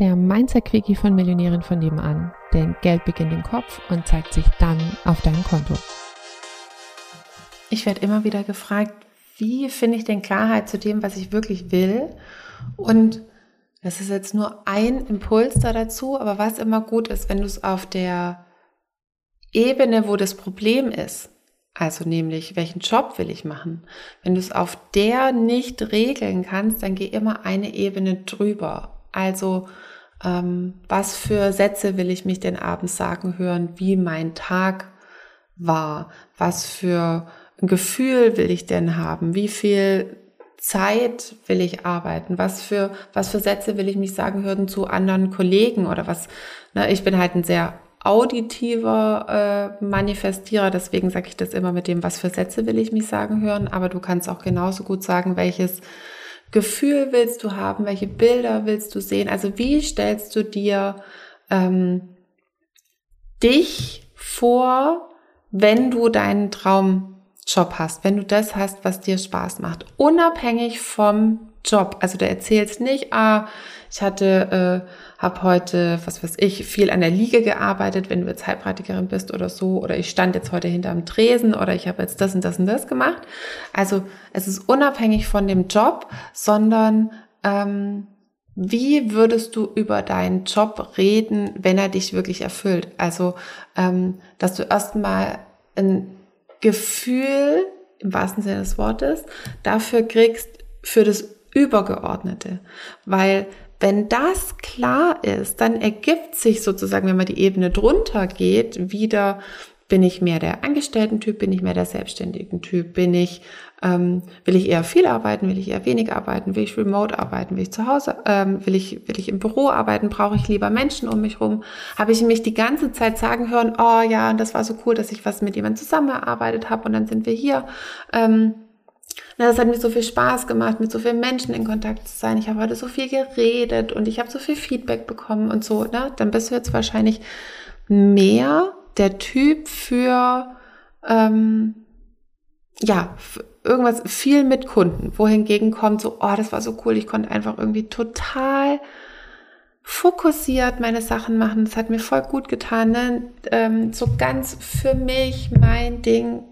der Mindset-Quickie von Millionären von nebenan. Denn Geld beginnt im Kopf und zeigt sich dann auf deinem Konto. Ich werde immer wieder gefragt, wie finde ich denn Klarheit zu dem, was ich wirklich will? Und das ist jetzt nur ein Impuls da dazu, aber was immer gut ist, wenn du es auf der Ebene, wo das Problem ist, also nämlich, welchen Job will ich machen? Wenn du es auf der nicht regeln kannst, dann geh immer eine Ebene drüber. Also, ähm, was für Sätze will ich mich denn abends sagen hören, wie mein Tag war? Was für ein Gefühl will ich denn haben? Wie viel Zeit will ich arbeiten? Was für, was für Sätze will ich mich sagen hören zu anderen Kollegen oder was? Ne, ich bin halt ein sehr auditiver äh, Manifestierer, deswegen sage ich das immer mit dem, was für Sätze will ich mich sagen hören, aber du kannst auch genauso gut sagen, welches Gefühl willst du haben, welche Bilder willst du sehen, also wie stellst du dir ähm, dich vor, wenn du deinen Traumjob hast, wenn du das hast, was dir Spaß macht, unabhängig vom Job. Also du erzählst nicht, ah, ich hatte, äh, habe heute, was weiß ich, viel an der Liege gearbeitet, wenn du jetzt Heilpraktikerin bist oder so, oder ich stand jetzt heute hinterm Tresen oder ich habe jetzt das und das und das gemacht. Also es ist unabhängig von dem Job, sondern ähm, wie würdest du über deinen Job reden, wenn er dich wirklich erfüllt? Also, ähm, dass du erstmal ein Gefühl im wahrsten Sinne des Wortes dafür kriegst, für das Übergeordnete. Weil wenn das klar ist, dann ergibt sich sozusagen, wenn man die Ebene drunter geht, wieder, bin ich mehr der Angestellten-Typ, bin ich mehr der selbstständigen Typ, bin ich, ähm, will ich eher viel arbeiten, will ich eher wenig arbeiten, will ich remote arbeiten, will ich zu Hause, ähm, will ich, will ich im Büro arbeiten, brauche ich lieber Menschen um mich rum, habe ich mich die ganze Zeit sagen hören, oh ja, das war so cool, dass ich was mit jemandem zusammengearbeitet habe und dann sind wir hier. Ähm, na, das hat mir so viel Spaß gemacht, mit so vielen Menschen in Kontakt zu sein. Ich habe heute so viel geredet und ich habe so viel Feedback bekommen und so. Ne? Dann bist du jetzt wahrscheinlich mehr der Typ für ähm, ja irgendwas viel mit Kunden. Wohingegen kommt so, oh, das war so cool. Ich konnte einfach irgendwie total fokussiert meine Sachen machen. Das hat mir voll gut getan. Ne? Ähm, so ganz für mich mein Ding.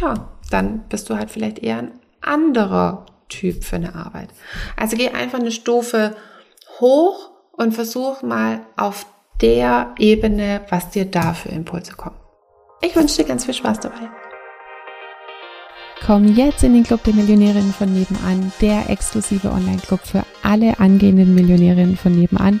Ja, dann bist du halt vielleicht eher ein anderer Typ für eine Arbeit. Also geh einfach eine Stufe hoch und versuch mal auf der Ebene, was dir da für Impulse kommen. Ich wünsche dir ganz viel Spaß dabei. Komm jetzt in den Club der Millionärinnen von nebenan, der exklusive Online-Club für alle angehenden Millionärinnen von nebenan,